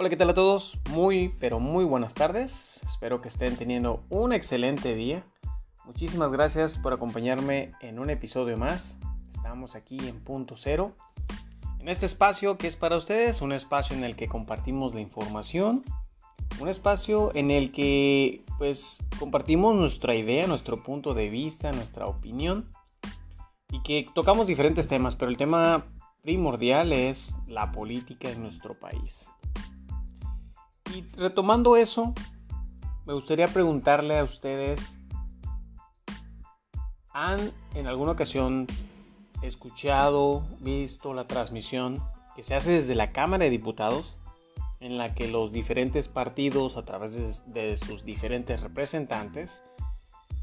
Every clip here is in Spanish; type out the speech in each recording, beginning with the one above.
Hola, ¿qué tal a todos? Muy, pero muy buenas tardes. Espero que estén teniendo un excelente día. Muchísimas gracias por acompañarme en un episodio más. Estamos aquí en punto cero. En este espacio que es para ustedes, un espacio en el que compartimos la información, un espacio en el que pues compartimos nuestra idea, nuestro punto de vista, nuestra opinión y que tocamos diferentes temas, pero el tema primordial es la política en nuestro país. Y retomando eso, me gustaría preguntarle a ustedes, ¿han en alguna ocasión escuchado, visto la transmisión que se hace desde la Cámara de Diputados, en la que los diferentes partidos, a través de, sus diferentes representantes,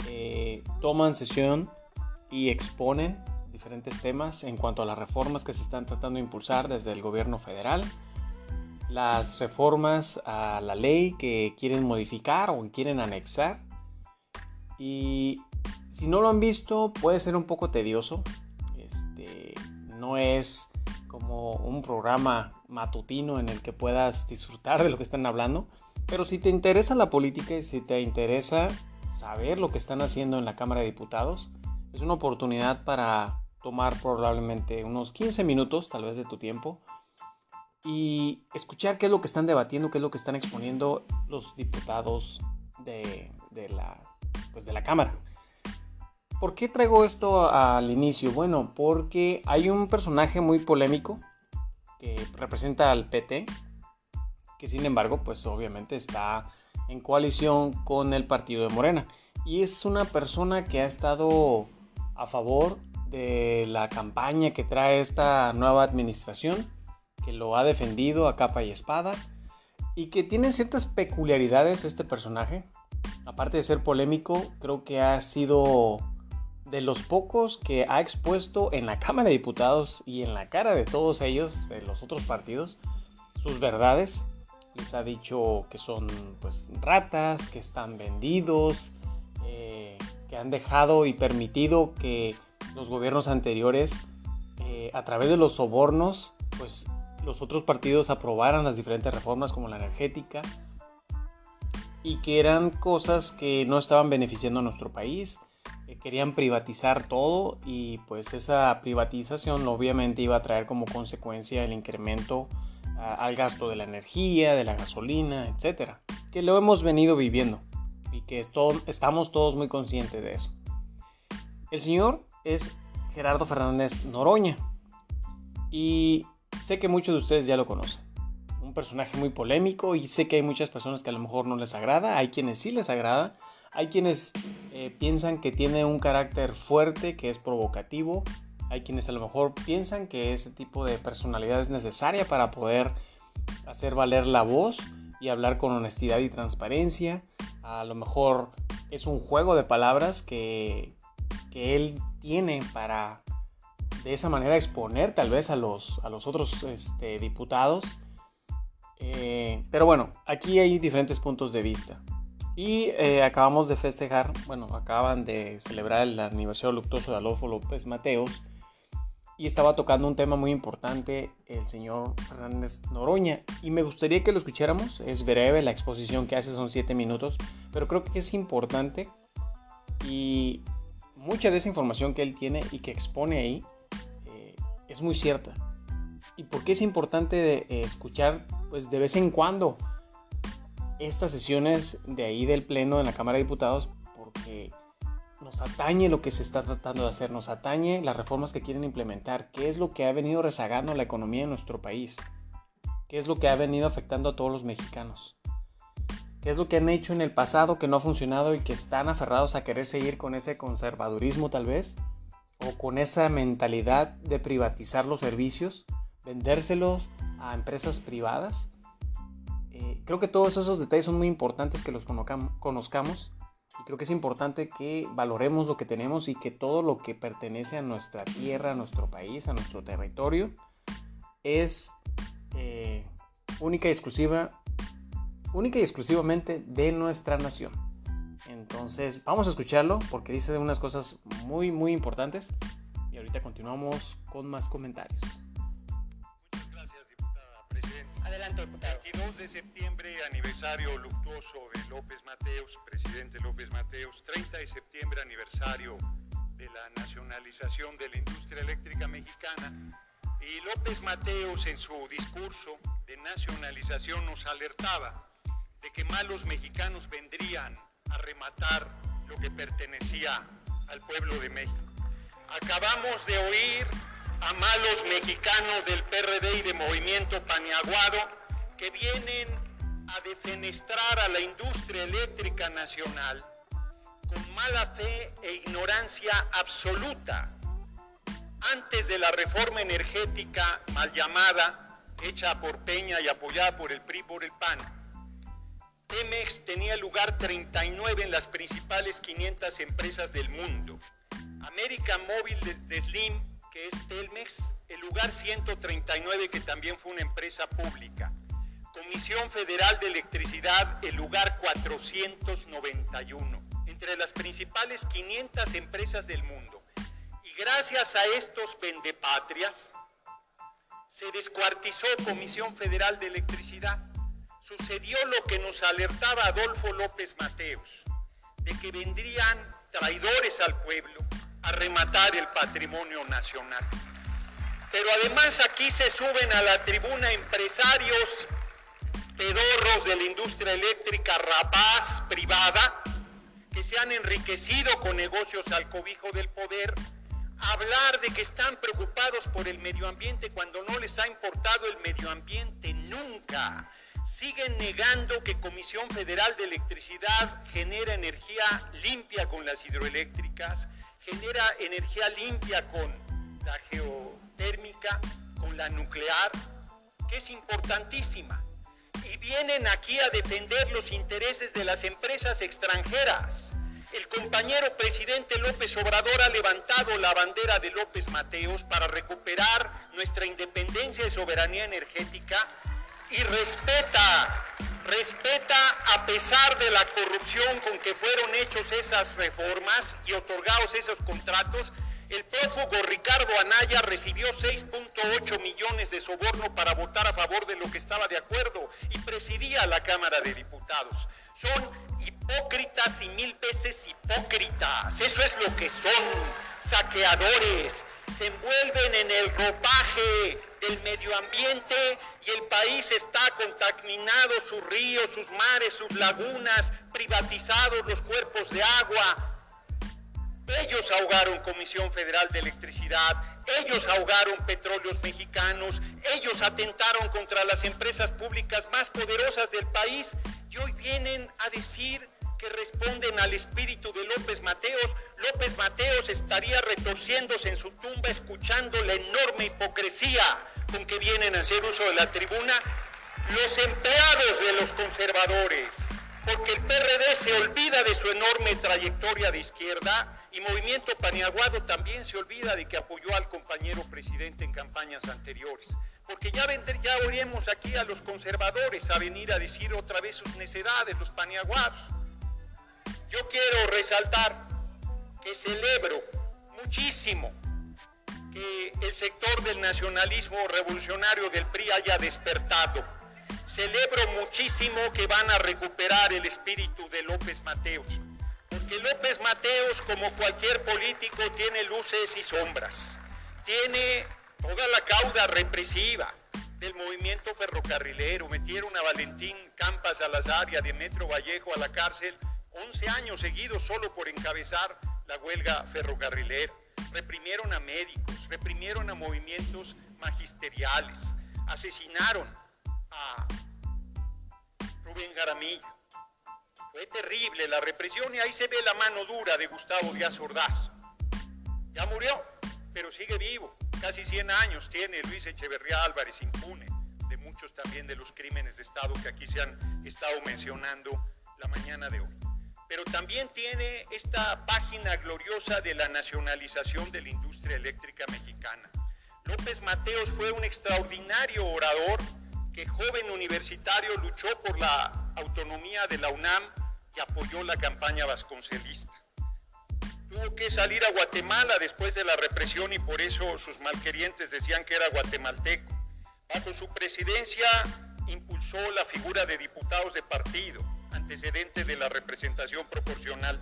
eh, toman sesión y exponen diferentes temas en cuanto a las reformas que se están tratando de impulsar desde el gobierno federal, las reformas a la ley que quieren modificar o quieren anexar. Y si no lo han visto, puede ser un poco tedioso. Este, no es como un programa matutino en el que puedas disfrutar de lo que están hablando. Pero si te interesa la política y si te interesa saber lo que están haciendo en la Cámara de Diputados, es una oportunidad para tomar probablemente unos 15 minutos tal vez de tu tiempo y escuchar qué es lo que están debatiendo, qué es lo que están exponiendo los diputados de, la, pues de la Cámara. ¿Por qué traigo esto al inicio? Bueno, porque hay un personaje muy polémico que representa al PT, que sin embargo, pues obviamente está en coalición con el partido de Morena. Y es una persona que ha estado a favor de la campaña que trae esta nueva administración, que lo ha defendido a capa y espada y que tiene ciertas peculiaridades este personaje. Aparte de ser polémico, creo que ha sido de los pocos que ha expuesto en la Cámara de Diputados y en la cara de todos ellos, de los otros partidos, sus verdades. Les ha dicho que son pues ratas, que están vendidos, que han dejado y permitido que los gobiernos anteriores, eh, a través de los sobornos, pues los otros partidos aprobaran las diferentes reformas como la energética y que eran cosas que no estaban beneficiando a nuestro país, querían privatizar todo y pues esa privatización obviamente iba a traer como consecuencia el incremento ah, al gasto de la energía, de la gasolina, etcétera, que lo hemos venido viviendo y que estamos todos muy conscientes de eso. El señor es Gerardo Fernández Noroña y sé que muchos de ustedes ya lo conocen. Un personaje muy polémico y sé que hay muchas personas que a lo mejor no les agrada, hay quienes sí les agrada, hay quienes eh, piensan que tiene un carácter fuerte, que es provocativo, hay quienes a lo mejor piensan que ese tipo de personalidad es necesaria para poder hacer valer la voz y hablar con honestidad y transparencia a lo mejor es un juego de palabras que, él tiene para de esa manera exponer tal vez a los, a los otros este, diputados. Eh, pero bueno, aquí hay diferentes puntos de vista. Y eh, acabamos de festejar, bueno, acaban de celebrar el aniversario luctuoso de Adolfo López Mateos y estaba tocando un tema muy importante el señor Fernández Noroña y me gustaría que lo escucháramos. Es breve, la exposición que hace son 7 minutos, pero creo que es importante y mucha de esa información que él tiene y que expone ahí es muy cierta. ¿Y por qué es importante eh, escuchar pues de vez en cuando estas sesiones de ahí del Pleno en la Cámara de Diputados? Porque nos atañe lo que se está tratando de hacer, nos atañe las reformas que quieren implementar, qué es lo que ha venido rezagando la economía en nuestro país, qué es lo que ha venido afectando a todos los mexicanos, qué es lo que han hecho en el pasado que no ha funcionado y que están aferrados a querer seguir con ese conservadurismo tal vez, o con esa mentalidad de privatizar los servicios, vendérselos a empresas privadas. Eh, creo que todos esos detalles son muy importantes que los conozcamos y creo que es importante que valoremos lo que tenemos y que todo lo que pertenece a nuestra tierra, a nuestro país, a nuestro territorio, es eh, única y exclusiva, única y exclusivamente de nuestra nación. Entonces, vamos a escucharlo porque dice unas cosas muy, muy importantes. Y ahorita continuamos con más comentarios. Muchas gracias, diputada presidenta. Adelante, diputado. 22 de septiembre, aniversario luctuoso de López Mateos, presidente López Mateos. 30 de septiembre, aniversario de la nacionalización de la industria eléctrica mexicana. Y López Mateos en su discurso de nacionalización nos alertaba de que malos mexicanos vendrían a rematar lo que pertenecía al pueblo de México. Acabamos de oír a malos mexicanos del PRD y de Movimiento Paniaguado que vienen a defenestrar a la industria eléctrica nacional con mala fe e ignorancia absoluta antes de la reforma energética mal llamada, hecha por Peña y apoyada por el PRI por el PAN. Pemex tenía lugar 39 en las principales 500 empresas del mundo. América Móvil de, de Slim que es Telmex, el lugar 139, que también fue una empresa pública. Comisión Federal de Electricidad, el lugar 491, entre las principales 500 empresas del mundo. Y gracias a estos vendepatrias, se descuartizó Comisión Federal de Electricidad. Sucedió lo que nos alertaba Adolfo López Mateos, de que vendrían traidores al pueblo, a rematar el patrimonio nacional. Pero además aquí se suben a la tribuna empresarios pedorros de la industria eléctrica rapaz privada que se han enriquecido con negocios al cobijo del poder, hablar de que están preocupados por el medio ambiente cuando no les ha importado el medio ambiente nunca. Siguen negando que Comisión Federal de Electricidad genera energía limpia con las hidroeléctricas, genera energía limpia con la geotérmica, con la nuclear, que es importantísima. Y vienen aquí a defender los intereses de las empresas extranjeras. El compañero presidente López Obrador ha levantado la bandera de López Mateos para recuperar nuestra independencia y soberanía energética y respeta, respeta a pesar de la corrupción con que fueron hechos esas reformas y otorgados esos contratos, el prófugo Ricardo Anaya recibió 6.8 millones de soborno para votar a favor de lo que estaba de acuerdo y presidía la Cámara de Diputados. Son hipócritas y mil veces hipócritas. Eso es lo que son, saqueadores. Se envuelven en el ropaje del medio ambiente y el país está contaminado, sus ríos, sus mares, sus lagunas, privatizados los cuerpos de agua. Ellos ahogaron Comisión Federal de Electricidad, ellos ahogaron petróleos mexicanos, ellos atentaron contra las empresas públicas más poderosas del país y hoy vienen a decir que responden al espíritu de López Mateos. López Mateos estaría retorciéndose en su tumba escuchando la enorme hipocresía con que vienen a hacer uso de la tribuna los empleados de los conservadores, porque el PRD se olvida de su enorme trayectoria de izquierda y Movimiento Paniaguado también se olvida de que apoyó al compañero presidente en campañas anteriores. Porque ya, vender, ya oiremos aquí a los conservadores a venir a decir otra vez sus necedades, los paniaguados. Yo quiero resaltar que celebro muchísimo que el sector del nacionalismo revolucionario del PRI haya despertado. Celebro muchísimo que van a recuperar el espíritu de López Mateos, porque López Mateos, como cualquier político, tiene luces y sombras. Tiene toda la cauda represiva del movimiento ferrocarrilero. Metieron a Valentín Campas Salazar y a Demetrio Vallejo a la cárcel 11 años seguidos solo por encabezar la huelga ferrocarrilera reprimieron a médicos, reprimieron a movimientos magisteriales, asesinaron a Rubén Garamillo. Fue terrible la represión y ahí se ve la mano dura de Gustavo Díaz Ordaz. Ya murió, pero sigue vivo. Casi 100 años tiene Luis Echeverría Álvarez impune de muchos también de los crímenes de Estado que aquí se han estado mencionando la mañana de hoy pero también tiene esta página gloriosa de la nacionalización de la industria eléctrica mexicana. López Mateos fue un extraordinario orador que joven universitario luchó por la autonomía de la UNAM y apoyó la campaña vasconcelista. Tuvo que salir a Guatemala después de la represión y por eso sus malquerientes decían que era guatemalteco. Bajo su presidencia impulsó la figura de diputados de partido, antecedente de la representación proporcional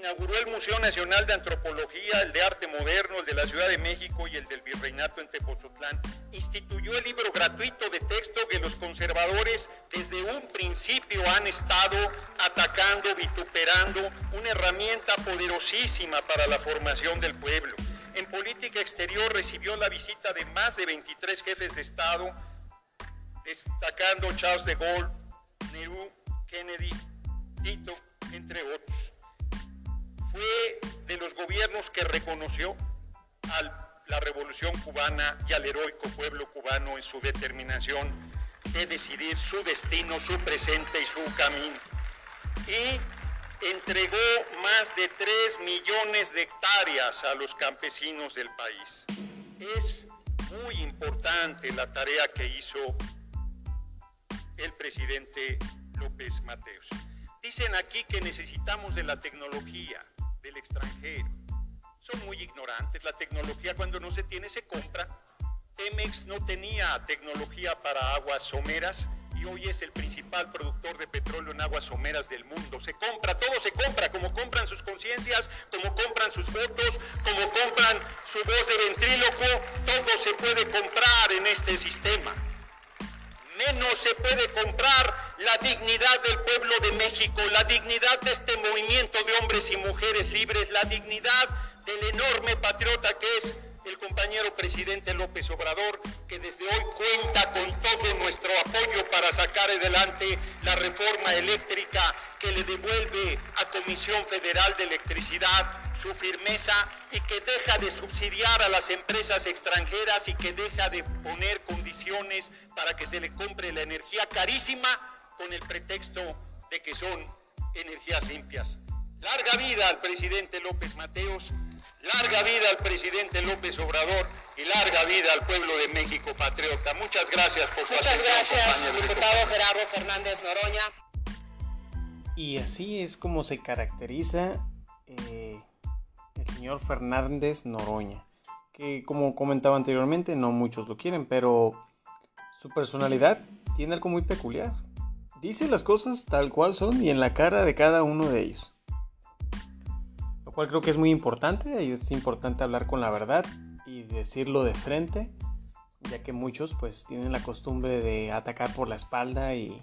inauguró el Museo Nacional de Antropología, el de Arte Moderno, el de la Ciudad de México y el del Virreinato en Tepozotlán. Instituyó el libro gratuito de texto que los conservadores desde un principio han estado atacando, vituperando, una herramienta poderosísima para la formación del pueblo. En política exterior recibió la visita de más de 23 jefes de Estado, destacando Charles de Gaulle, Nehru, Kennedy, Tito, entre otros fue de los gobiernos que reconoció a la revolución cubana y al heroico pueblo cubano en su determinación de decidir su destino, su presente y su camino. Y entregó más de 3 millones de hectáreas a los campesinos del país. Es muy importante la tarea que hizo el presidente López Mateos. Dicen aquí que necesitamos de la tecnología del extranjero. Son muy ignorantes. La tecnología cuando no se tiene se compra. Pemex no tenía tecnología para aguas someras y hoy es el principal productor de petróleo en aguas someras del mundo. Se compra, todo se compra, como compran sus conciencias, como compran sus votos, como compran su voz de ventríloco, todo se puede comprar en este sistema menos se puede comprar la dignidad del pueblo de México, la dignidad de este movimiento de hombres y mujeres libres, la dignidad del enorme patriota que es el compañero presidente López Obrador, que desde hoy cuenta con todo nuestro apoyo para sacar adelante la reforma eléctrica que le devuelve a Comisión Federal de Electricidad su firmeza y que deja de subsidiar a las empresas extranjeras y que deja de poner condiciones para que se le compre la energía carísima con el pretexto de que son energías limpias. Larga vida al presidente López Mateos Larga vida al presidente López Obrador y larga vida al pueblo de México patriota. Muchas gracias por su Muchas gracias, diputado Gerardo Fernández Noroña. Y así es como se caracteriza eh, el señor Fernández Noroña, que como comentaba anteriormente, no muchos lo quieren, pero su personalidad tiene algo muy peculiar. Dice las cosas tal cual son y en la cara de cada uno de ellos lo cual creo que es muy importante y es importante hablar con la verdad y decirlo de frente, ya que muchos pues tienen la costumbre de atacar por la espalda y,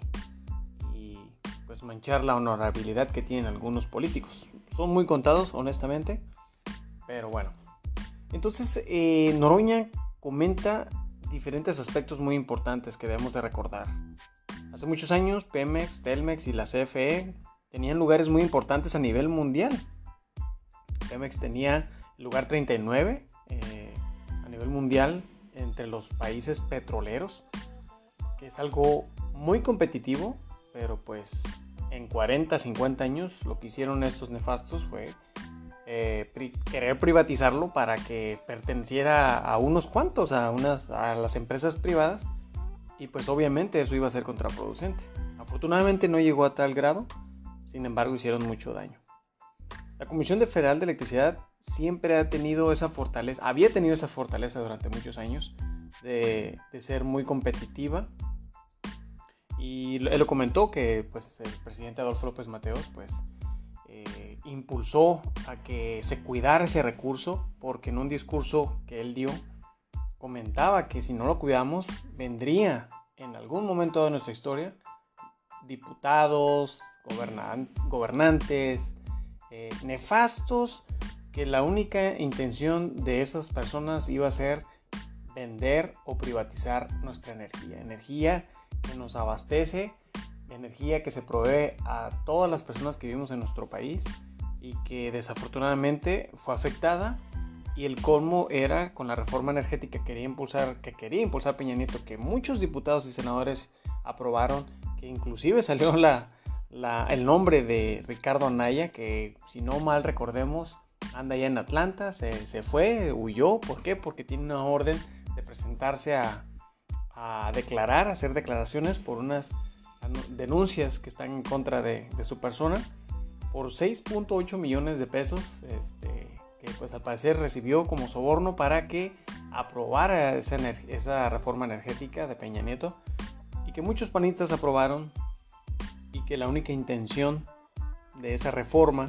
pues manchar la honorabilidad que tienen algunos políticos. Son muy contados, honestamente, pero bueno. Entonces, eh, Noroña comenta diferentes aspectos muy importantes que debemos de recordar. Hace muchos años, Pemex, Telmex y la CFE tenían lugares muy importantes a nivel mundial Pemex tenía lugar 39 eh, a nivel mundial entre los países petroleros, que es algo muy competitivo, pero pues en 40, 50 años lo que hicieron estos nefastos fue eh, querer privatizarlo para que perteneciera a unos cuantos, a, unas, a las empresas privadas, y pues obviamente eso iba a ser contraproducente. Afortunadamente no llegó a tal grado, sin embargo hicieron mucho daño. La Comisión Federal de Electricidad siempre ha tenido esa fortaleza, había tenido esa fortaleza durante muchos años de, ser muy competitiva. Y él lo comentó que pues, el presidente Adolfo López Mateos pues, eh, impulsó a que se cuidara ese recurso porque en un discurso que él dio comentaba que si no lo cuidamos vendría en algún momento de nuestra historia diputados, gobernantes, eh, nefastos que la única intención de esas personas iba a ser vender o privatizar nuestra energía. Energía que nos abastece, energía que se provee a todas las personas que vivimos en nuestro país y que desafortunadamente fue afectada y el colmo era con la reforma energética que quería impulsar, que quería impulsar Peña Nieto, que muchos diputados y senadores aprobaron, que inclusive salió la, el nombre de Ricardo Anaya, que si no mal recordemos, anda ya en Atlanta, se, fue, huyó. ¿Por qué? Porque tiene una orden de presentarse a, declarar, a hacer declaraciones por unas denuncias que están en contra de, su persona por 6.8 millones de pesos, este, que pues al parecer recibió como soborno para que aprobara esa, esa reforma energética de Peña Nieto que muchos panistas aprobaron y que la única intención de esa reforma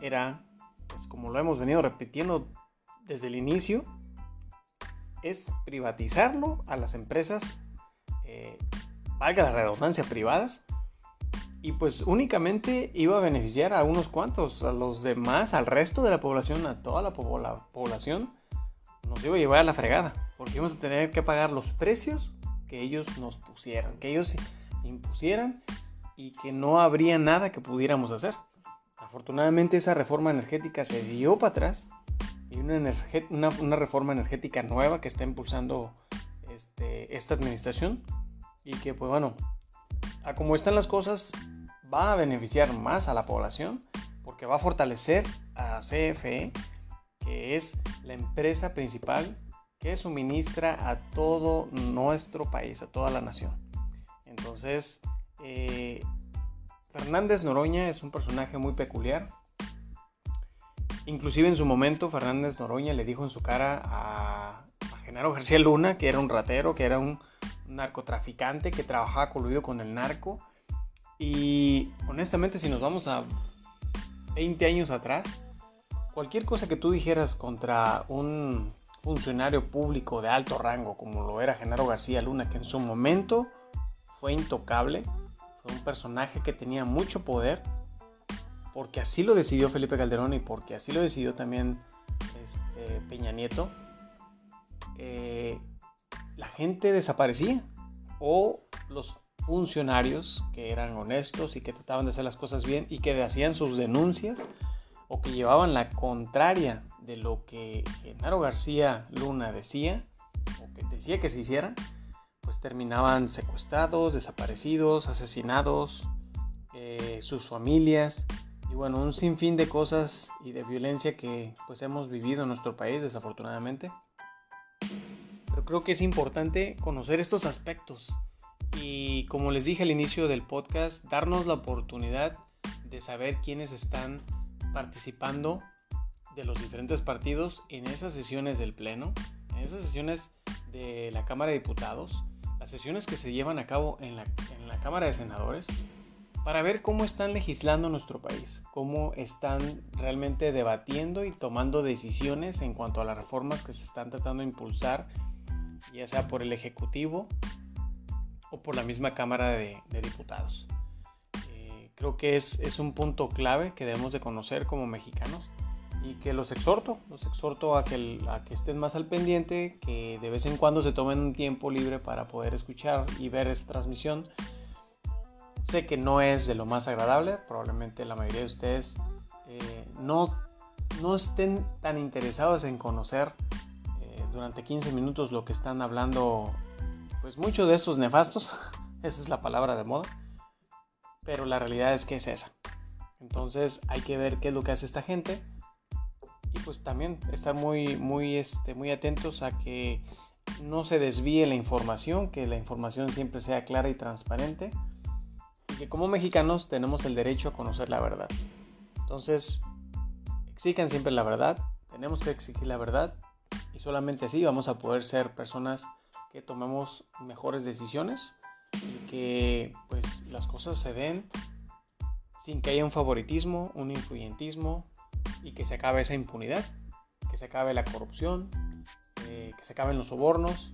era, pues como lo hemos venido repitiendo desde el inicio, es privatizarlo a las empresas, eh, valga la redundancia, privadas, y pues únicamente iba a beneficiar a unos cuantos, a los demás, al resto de la población, a toda la, población, nos iba a llevar a la fregada, porque íbamos a tener que pagar los precios que ellos nos pusieran, que ellos impusieran y que no habría nada que pudiéramos hacer. Afortunadamente esa reforma energética se dio para atrás y una, una, reforma energética nueva que está impulsando este, esta administración y que pues bueno, a como están las cosas va a beneficiar más a la población porque va a fortalecer a CFE que es la empresa principal que suministra a todo nuestro país, a toda la nación. Entonces, eh, Fernández Noroña es un personaje muy peculiar. Inclusive en su momento Fernández Noroña le dijo en su cara a, Genaro García Luna que era un ratero, que era un narcotraficante, que trabajaba coludido con el narco. Y honestamente si nos vamos a 20 años atrás, cualquier cosa que tú dijeras contra un funcionario público de alto rango como lo era Genaro García Luna, que en su momento fue intocable, un personaje que tenía mucho poder, porque así lo decidió Felipe Calderón y porque así lo decidió también este, Peña Nieto, eh, la gente desaparecía o los funcionarios que eran honestos y que trataban de hacer las cosas bien y que hacían sus denuncias o que llevaban la contraria de lo que Genaro García Luna decía o que decía que se hiciera, pues terminaban secuestrados, desaparecidos, asesinados, eh, sus familias y bueno, un sinfín de cosas y de violencia que pues hemos vivido en nuestro país desafortunadamente. Pero creo que es importante conocer estos aspectos y como les dije al inicio del podcast, darnos la oportunidad de saber quiénes están participando de los diferentes partidos en esas sesiones del Pleno, en esas sesiones de la Cámara de Diputados sesiones que se llevan a cabo en la, en la Cámara de Senadores para ver cómo están legislando nuestro país, cómo están realmente debatiendo y tomando decisiones en cuanto a las reformas que se están tratando de impulsar, ya sea por el Ejecutivo o por la misma Cámara de, Diputados. Eh, creo que es, es un punto clave que debemos de conocer como mexicanos y que los exhorto, los exhorto a que, a que estén más al pendiente, que de vez en cuando se tomen un tiempo libre para poder escuchar y ver esta transmisión. Sé que no es de lo más agradable, probablemente la mayoría de ustedes eh, no, no estén tan interesados en conocer eh, durante 15 minutos lo que están hablando, pues muchos de estos nefastos, esa es la palabra de moda, pero la realidad es que es esa. Entonces hay que ver qué es lo que hace esta gente y pues también estar muy, muy, este, muy atentos a que no se desvíe la información, que la información siempre sea clara y transparente y que como mexicanos tenemos el derecho a conocer la verdad. Entonces, exijan siempre la verdad, tenemos que exigir la verdad y solamente así vamos a poder ser personas que tomemos mejores decisiones y que pues las cosas se den sin que haya un favoritismo, un influyentismo y que se acabe esa impunidad, que se acabe la corrupción, eh, que se acaben los sobornos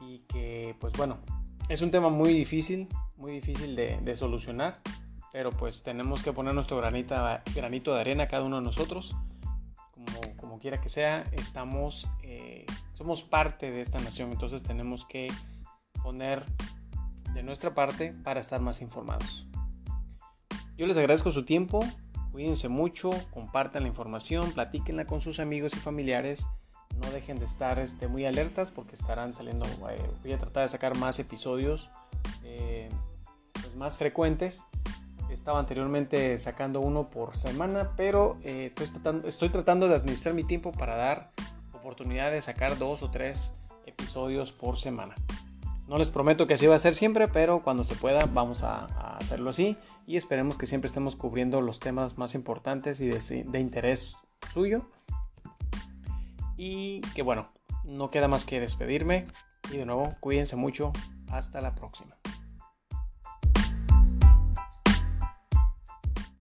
y que pues bueno, es un tema muy difícil, muy difícil de, solucionar, pero pues tenemos que poner nuestro granito de arena cada uno de nosotros, como, como quiera que sea, estamos, eh, somos parte de esta nación, entonces tenemos que poner de nuestra parte para estar más informados. Yo les agradezco su tiempo, Cuídense mucho, compartan la información, platíquenla con sus amigos y familiares. No dejen de estar este, muy alertas porque estarán saliendo. Eh, voy a tratar de sacar más episodios eh, pues más frecuentes. Estaba anteriormente sacando uno por semana, pero eh, estoy tratando de administrar mi tiempo para dar oportunidad de sacar dos o tres episodios por semana. No les prometo que así va a ser siempre, pero cuando se pueda vamos a, hacerlo así y esperemos que siempre estemos cubriendo los temas más importantes y de, interés suyo. Y que bueno, no queda más que despedirme y de nuevo cuídense mucho. Hasta la próxima.